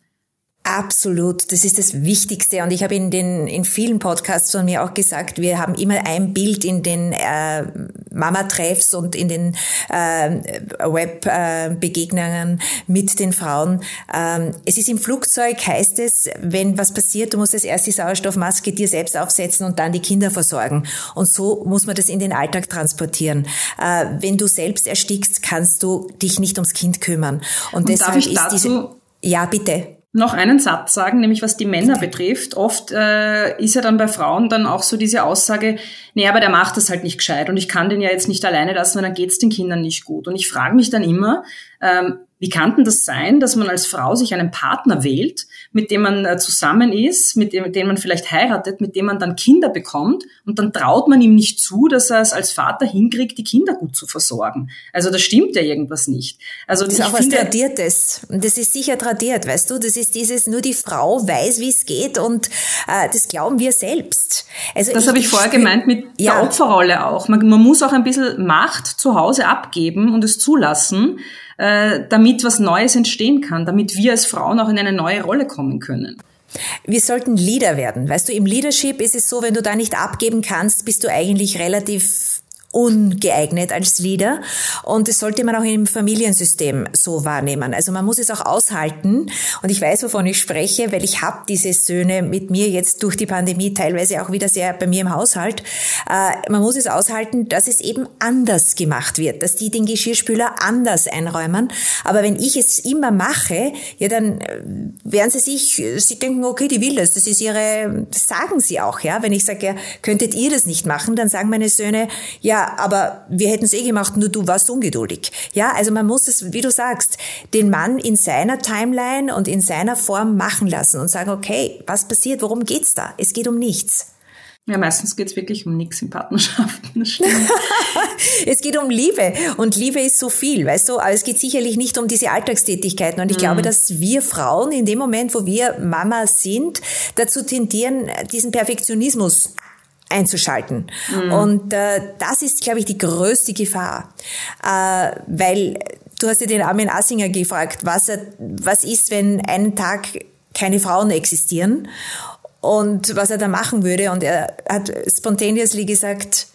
Absolut, das ist das Wichtigste. Und ich habe in den in vielen Podcasts von mir auch gesagt, wir haben immer ein Bild in den äh, Mama-Treffs und in den äh, Web-Begegnungen mit den Frauen. Ähm, es ist im Flugzeug, heißt es, wenn was passiert, du musst als erst die Sauerstoffmaske dir selbst aufsetzen und dann die Kinder versorgen. Und so muss man das in den Alltag transportieren. Äh, wenn du selbst erstickst, kannst du dich nicht ums Kind kümmern. Und, und deshalb ist diese, ja, bitte noch einen Satz sagen, nämlich was die Männer betrifft. Oft äh, ist ja dann bei Frauen dann auch so diese Aussage, nee, aber der macht das halt nicht gescheit und ich kann den ja jetzt nicht alleine lassen, weil dann geht's den Kindern nicht gut. Und ich frage mich dann immer, ähm, wie kann denn das sein, dass man als Frau sich einen Partner wählt, mit dem man äh, zusammen ist, mit dem, mit dem man vielleicht heiratet, mit dem man dann Kinder bekommt und dann traut man ihm nicht zu, dass er es als Vater hinkriegt, die Kinder gut zu versorgen. Also da stimmt ja irgendwas nicht. Also das ist auch was Tradiertes. Das ist sicher tradiert, weißt du? Das ist dieses, nur die Frau weiß, wie es geht und äh, das glauben wir selbst. Also das habe ich vorher gemeint mit ja. der Opferrolle auch. Man, man muss auch ein bisschen Macht zu Hause abgeben und es zulassen äh, damit was Neues entstehen kann, damit wir als Frauen auch in eine neue Rolle kommen können. Wir sollten Leader werden. Weißt du, im Leadership ist es so, wenn du da nicht abgeben kannst, bist du eigentlich relativ ungeeignet als Leader. Und das sollte man auch im Familiensystem so wahrnehmen. Also man muss es auch aushalten. Und ich weiß, wovon ich spreche, weil ich habe diese Söhne mit mir jetzt durch die Pandemie teilweise auch wieder sehr bei mir im Haushalt. Äh, man muss es aushalten, dass es eben anders gemacht wird, dass die den Geschirrspüler anders einräumen. Aber wenn ich es immer mache, ja, dann äh, werden sie sich, sie denken, okay, die will das. Das ist ihre, das sagen sie auch, ja. Wenn ich sage, ja, könntet ihr das nicht machen, dann sagen meine Söhne, ja, aber wir hätten es eh gemacht, nur du warst ungeduldig. Ja, also man muss es, wie du sagst, den Mann in seiner Timeline und in seiner Form machen lassen und sagen, okay, was passiert, worum geht's da? Es geht um nichts. Ja, meistens geht's wirklich um nichts in Partnerschaften. es geht um Liebe und Liebe ist so viel, weißt du, aber es geht sicherlich nicht um diese Alltagstätigkeiten und ich mhm. glaube, dass wir Frauen in dem Moment, wo wir Mama sind, dazu tendieren, diesen Perfektionismus einzuschalten. Mhm. Und äh, das ist, glaube ich, die größte Gefahr, äh, weil du hast ja den Armin Assinger gefragt, was, er, was ist, wenn einen Tag keine Frauen existieren und was er da machen würde. Und er hat spontaneously gesagt,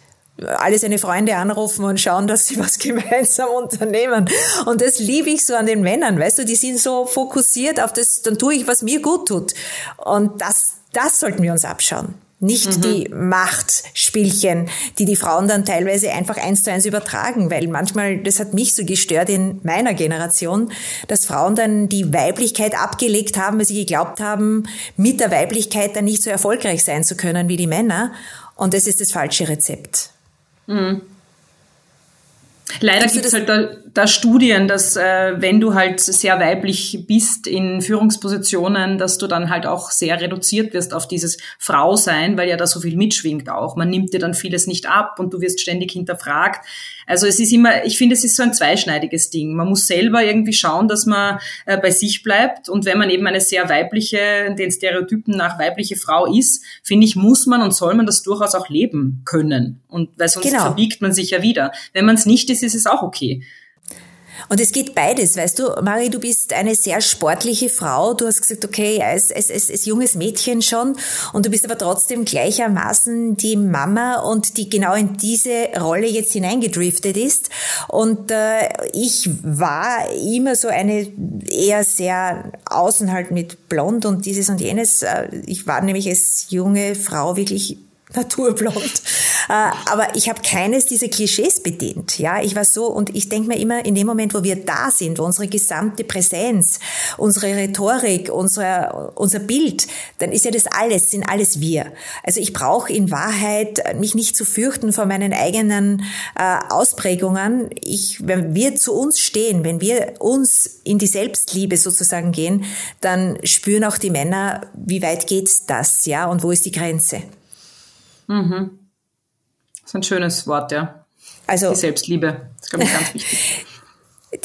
alle seine Freunde anrufen und schauen, dass sie was gemeinsam unternehmen. Und das liebe ich so an den Männern, weißt du, die sind so fokussiert auf das, dann tue ich, was mir gut tut. Und das, das sollten wir uns abschauen. Nicht mhm. die Machtspielchen, die die Frauen dann teilweise einfach eins zu eins übertragen, weil manchmal, das hat mich so gestört in meiner Generation, dass Frauen dann die Weiblichkeit abgelegt haben, weil sie geglaubt haben, mit der Weiblichkeit dann nicht so erfolgreich sein zu können wie die Männer. Und das ist das falsche Rezept. Mhm. Leider gibt es halt da, da, Studien, dass äh, wenn du halt sehr weiblich bist in Führungspositionen, dass du dann halt auch sehr reduziert wirst auf dieses Frausein, weil ja da so viel mitschwingt auch. Man nimmt dir dann vieles nicht ab und du wirst ständig hinterfragt. Also es ist immer, ich finde, es ist so ein zweischneidiges Ding. Man muss selber irgendwie schauen, dass man äh, bei sich bleibt. Und wenn man eben eine sehr weibliche, den Stereotypen nach weibliche Frau ist, finde ich, muss man und soll man das durchaus auch leben können. Und weil sonst genau. verbiegt man sich ja wieder. Wenn man es nicht ist, ist es auch okay. Und es geht beides, weißt du, Marie, du bist eine sehr sportliche Frau. Du hast gesagt, okay, als, als, als, als junges Mädchen schon und du bist aber trotzdem gleichermaßen die Mama und die genau in diese Rolle jetzt hineingedriftet ist. Und äh, ich war immer so eine eher sehr außen halt mit blond und dieses und jenes. Äh, ich war nämlich als junge Frau wirklich naturblond. Äh, aber ich habe keines dieser Klischees bedient. Ja, ich war so und ich denke mir immer, in dem Moment, wo wir da sind, unsere gesamte Präsenz, unsere Rhetorik, unser, unser Bild, dann ist ja das alles, sind alles wir. Also ich brauche in Wahrheit mich nicht zu fürchten vor meinen eigenen äh, Ausprägungen. Ich, wenn wir zu uns stehen, wenn wir uns in die Selbstliebe sozusagen gehen, dann spüren auch die Männer, wie weit geht das, ja, und wo ist die Grenze. Mhm. Das ist ein schönes Wort, ja. Also, die Selbstliebe, das ist, glaube ich, ganz wichtig.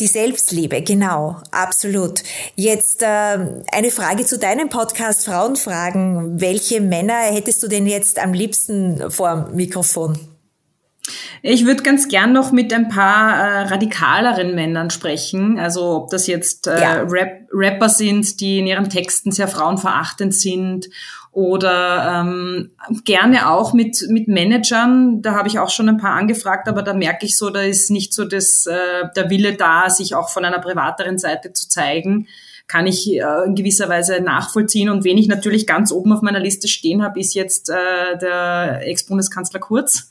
Die Selbstliebe, genau, absolut. Jetzt äh, eine Frage zu deinem Podcast Frauenfragen. Welche Männer hättest du denn jetzt am liebsten vor dem Mikrofon? Ich würde ganz gern noch mit ein paar äh, radikaleren Männern sprechen. Also ob das jetzt äh, ja. Rap Rapper sind, die in ihren Texten sehr frauenverachtend sind oder ähm, gerne auch mit, mit Managern. Da habe ich auch schon ein paar angefragt, aber da merke ich so, da ist nicht so das, äh, der Wille da, sich auch von einer privateren Seite zu zeigen kann ich äh, in gewisser Weise nachvollziehen. Und wen ich natürlich ganz oben auf meiner Liste stehen habe, ist jetzt äh, der Ex-Bundeskanzler Kurz.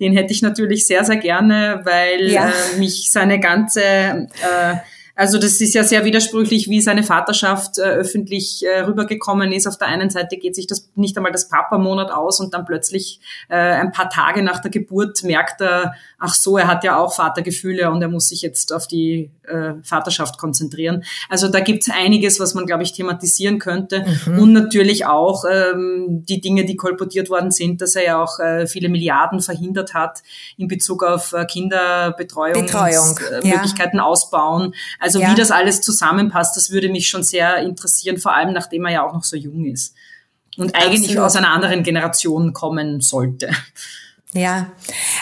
Den hätte ich natürlich sehr, sehr gerne, weil ja. äh, mich seine ganze äh, also das ist ja sehr widersprüchlich, wie seine Vaterschaft äh, öffentlich äh, rübergekommen ist. Auf der einen Seite geht sich das nicht einmal das Papa-Monat aus und dann plötzlich äh, ein paar Tage nach der Geburt merkt er, ach so, er hat ja auch Vatergefühle und er muss sich jetzt auf die äh, Vaterschaft konzentrieren. Also da gibt's einiges, was man, glaube ich, thematisieren könnte. Mhm. Und natürlich auch ähm, die Dinge, die kolportiert worden sind, dass er ja auch äh, viele Milliarden verhindert hat in Bezug auf äh, Kinderbetreuung, Betreuung, äh, Möglichkeiten ja. ausbauen. Also ja. wie das alles zusammenpasst, das würde mich schon sehr interessieren, vor allem nachdem er ja auch noch so jung ist und eigentlich Absolut. aus einer anderen Generation kommen sollte. Ja,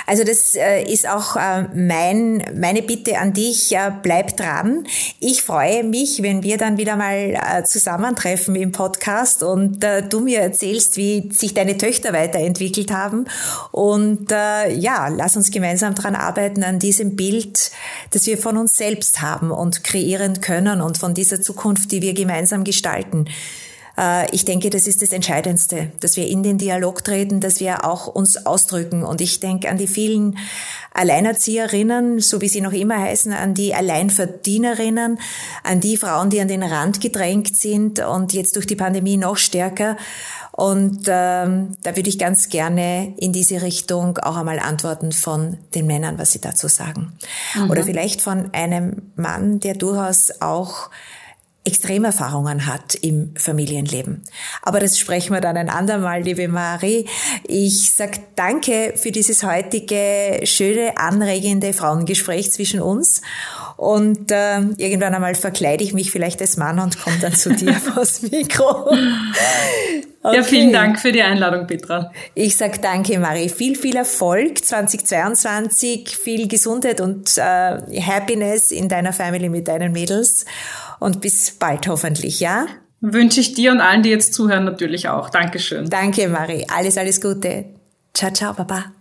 also das äh, ist auch äh, mein, meine Bitte an dich, äh, bleib dran. Ich freue mich, wenn wir dann wieder mal zusammentreffen im Podcast und du mir erzählst, wie sich deine Töchter weiterentwickelt haben. Und ja, lass uns gemeinsam dran arbeiten an diesem Bild, das wir von uns selbst haben und kreieren können und von dieser Zukunft, die wir gemeinsam gestalten. Äh, ich denke, das ist das Entscheidendste, dass wir in den Dialog treten, dass wir auch uns ausdrücken. Und ich denke an die vielen Alleinerzieherinnen, so wie sie noch immer heißen, an die Alleinverdienerinnen, an die Frauen, die an den Rand gedrängt sind und jetzt durch die Pandemie noch stärker. Und ähm, da würde ich ganz gerne in diese Richtung auch einmal antworten von den Männern, was sie dazu sagen. Mhm. Oder vielleicht von einem Mann, der durchaus auch Extremerfahrungen hat im Familienleben. Aber das sprechen wir dann ein andermal, liebe Marie. Ich sag danke für dieses heutige schöne, anregende Frauengespräch zwischen uns. Und äh, irgendwann einmal verkleide ich mich vielleicht als Mann und komme dann zu dir vors Mikro. Okay. Ja, vielen Dank für die Einladung, Petra. Ich sag danke, Marie. Viel, viel Erfolg 2022, viel Gesundheit und äh, Happiness in deiner Family mit deinen Mädels und bis bald hoffentlich, ja? Wünsche ich dir und allen, die jetzt zuhören, natürlich auch. Dankeschön. Danke, Marie. Alles, alles Gute. Ciao, ciao, Baba.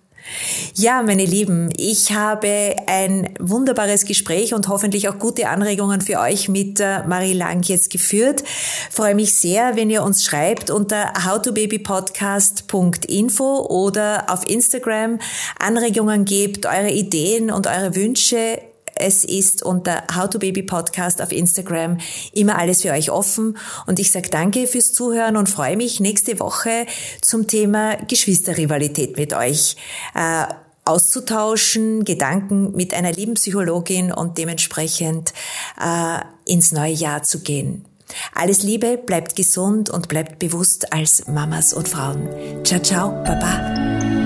Ja, meine Lieben, ich habe ein wunderbares Gespräch und hoffentlich auch gute Anregungen für euch mit äh, Marie Lang jetzt geführt. Freue mich sehr, wenn ihr uns schreibt unter howtobabypodcast.info oder auf Instagram Anregungen gebt, eure Ideen und eure Wünsche es ist unter How to Baby Podcast auf Instagram immer alles für euch offen. Und ich sage danke fürs Zuhören und freue mich nächste Woche zum Thema Geschwisterrivalität mit euch. Äh, auszutauschen, Gedanken mit einer lieben Psychologin und dementsprechend äh, ins neue Jahr zu gehen. Alles Liebe, bleibt gesund und bleibt bewusst als Mamas und Frauen. Ciao, ciao, Baba.